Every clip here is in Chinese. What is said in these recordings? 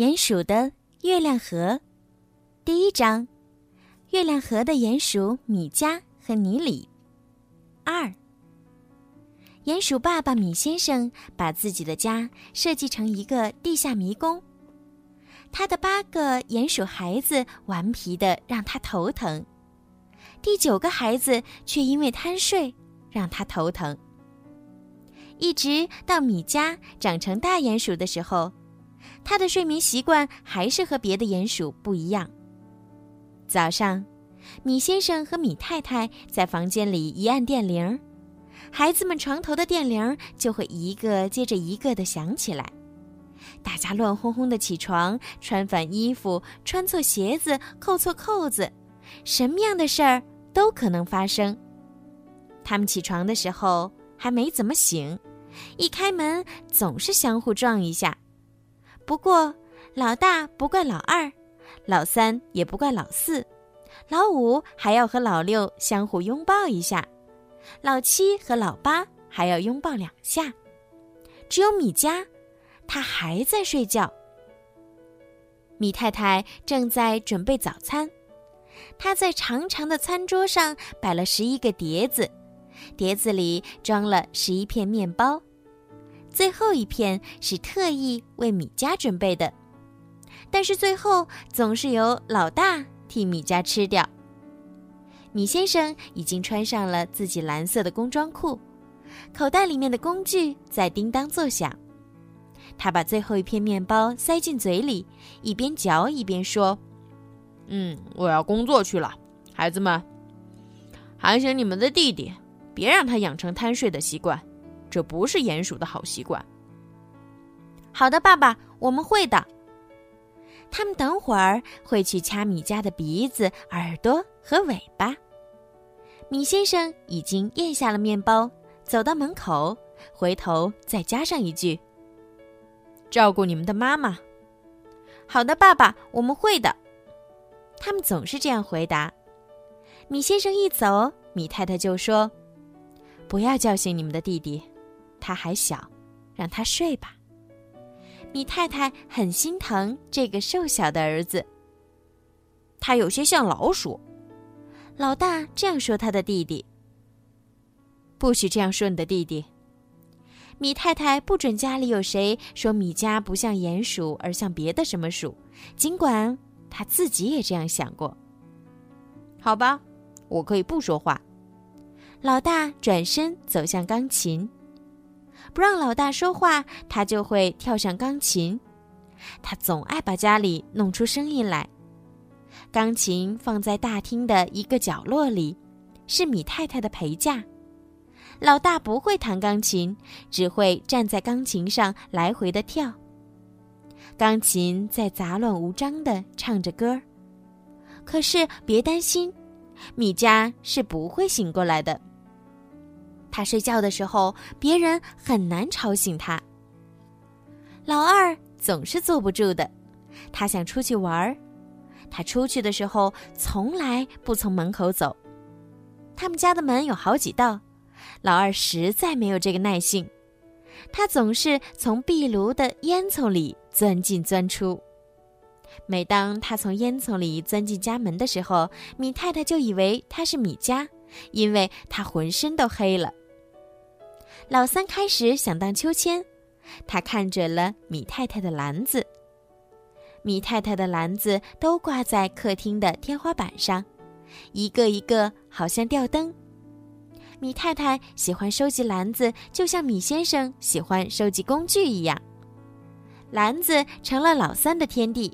鼹鼠的月亮河，第一章：月亮河的鼹鼠米加和尼里。二，鼹鼠爸爸米先生把自己的家设计成一个地下迷宫，他的八个鼹鼠孩子顽皮的让他头疼，第九个孩子却因为贪睡让他头疼。一直到米加长成大鼹鼠的时候，他的睡眠习惯还是和别的鼹鼠不一样。早上，米先生和米太太在房间里一按电铃，孩子们床头的电铃就会一个接着一个的响起来。大家乱哄哄的起床，穿反衣服，穿错鞋子，扣错扣子，什么样的事儿都可能发生。他们起床的时候还没怎么醒。一开门总是相互撞一下，不过老大不怪老二，老三也不怪老四，老五还要和老六相互拥抱一下，老七和老八还要拥抱两下，只有米家，他还在睡觉。米太太正在准备早餐，她在长长的餐桌上摆了十一个碟子。碟子里装了十一片面包，最后一片是特意为米家准备的，但是最后总是由老大替米家吃掉。米先生已经穿上了自己蓝色的工装裤，口袋里面的工具在叮当作响。他把最后一片面包塞进嘴里，一边嚼一边说：“嗯，我要工作去了，孩子们，喊醒你们的弟弟。”别让他养成贪睡的习惯，这不是鼹鼠的好习惯。好的，爸爸，我们会的。他们等会儿会去掐米家的鼻子、耳朵和尾巴。米先生已经咽下了面包，走到门口，回头再加上一句：“照顾你们的妈妈。”好的，爸爸，我们会的。他们总是这样回答。米先生一走，米太太就说。不要叫醒你们的弟弟，他还小，让他睡吧。米太太很心疼这个瘦小的儿子，他有些像老鼠。老大这样说他的弟弟。不许这样说你的弟弟。米太太不准家里有谁说米家不像鼹鼠，而像别的什么鼠，尽管他自己也这样想过。好吧，我可以不说话。老大转身走向钢琴，不让老大说话，他就会跳上钢琴。他总爱把家里弄出声音来。钢琴放在大厅的一个角落里，是米太太的陪嫁。老大不会弹钢琴，只会站在钢琴上来回的跳。钢琴在杂乱无章的唱着歌，可是别担心，米家是不会醒过来的。他睡觉的时候，别人很难吵醒他。老二总是坐不住的，他想出去玩儿。他出去的时候从来不从门口走。他们家的门有好几道，老二实在没有这个耐性。他总是从壁炉的烟囱里钻进钻出。每当他从烟囱里钻进家门的时候，米太太就以为他是米家，因为他浑身都黑了。老三开始想荡秋千，他看准了米太太的篮子。米太太的篮子都挂在客厅的天花板上，一个一个好像吊灯。米太太喜欢收集篮子，就像米先生喜欢收集工具一样。篮子成了老三的天地，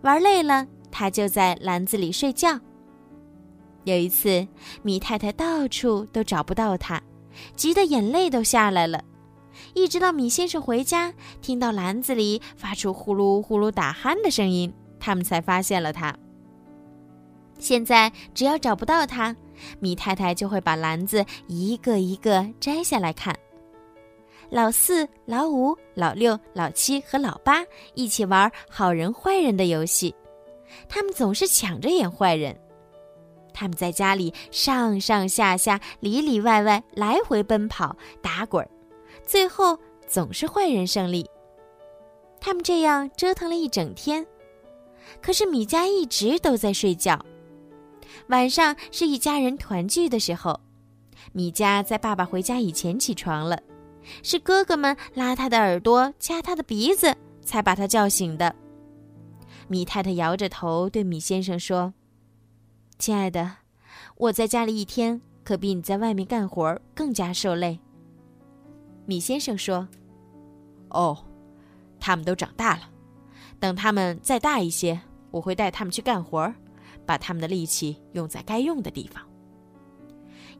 玩累了，他就在篮子里睡觉。有一次，米太太到处都找不到他。急得眼泪都下来了，一直到米先生回家，听到篮子里发出呼噜呼噜打鼾的声音，他们才发现了他。现在只要找不到他，米太太就会把篮子一个一个摘下来看。老四、老五、老六、老七和老八一起玩好人坏人的游戏，他们总是抢着演坏人。他们在家里上上下下、里里外外来回奔跑、打滚儿，最后总是坏人胜利。他们这样折腾了一整天，可是米迦一直都在睡觉。晚上是一家人团聚的时候，米迦在爸爸回家以前起床了，是哥哥们拉他的耳朵、掐他的鼻子，才把他叫醒的。米太太摇着头对米先生说：“亲爱的，我在家里一天可比你在外面干活更加受累。”米先生说：“哦，他们都长大了，等他们再大一些，我会带他们去干活，把他们的力气用在该用的地方。”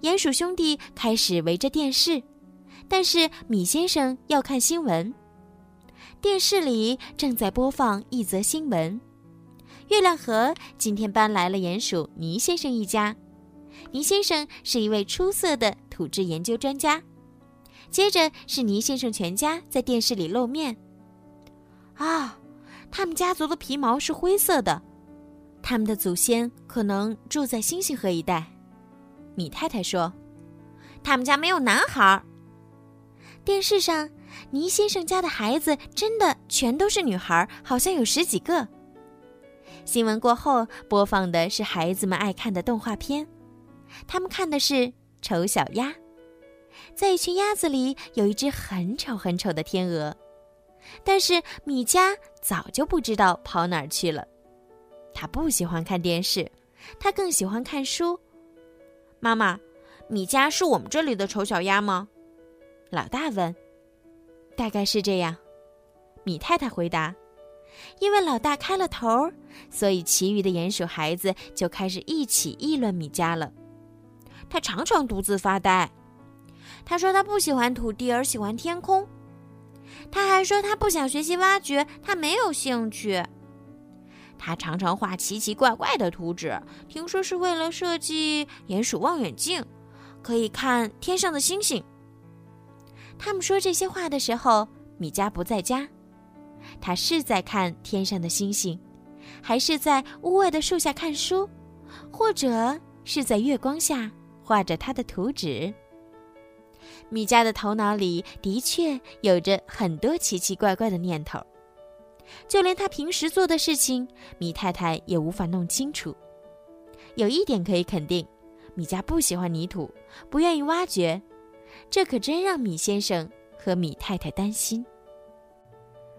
鼹鼠兄弟开始围着电视，但是米先生要看新闻。电视里正在播放一则新闻：月亮河今天搬来了鼹鼠倪先生一家。倪先生是一位出色的土质研究专家。接着是倪先生全家在电视里露面。啊，他们家族的皮毛是灰色的，他们的祖先可能住在星星河一带。米太太说：“他们家没有男孩。”电视上。倪先生家的孩子真的全都是女孩，好像有十几个。新闻过后，播放的是孩子们爱看的动画片，他们看的是《丑小鸭》。在一群鸭子里，有一只很丑很丑的天鹅，但是米迦早就不知道跑哪儿去了。他不喜欢看电视，他更喜欢看书。妈妈，米迦是我们这里的丑小鸭吗？老大问。大概是这样，米太太回答。因为老大开了头，所以其余的鼹鼠孩子就开始一起议论米迦了。他常常独自发呆。他说他不喜欢土地，而喜欢天空。他还说他不想学习挖掘，他没有兴趣。他常常画奇奇怪怪的图纸，听说是为了设计鼹鼠望远镜，可以看天上的星星。他们说这些话的时候，米迦不在家。他是在看天上的星星，还是在屋外的树下看书，或者是在月光下画着他的图纸？米迦的头脑里的确有着很多奇奇怪怪的念头，就连他平时做的事情，米太太也无法弄清楚。有一点可以肯定，米迦不喜欢泥土，不愿意挖掘。这可真让米先生和米太太担心。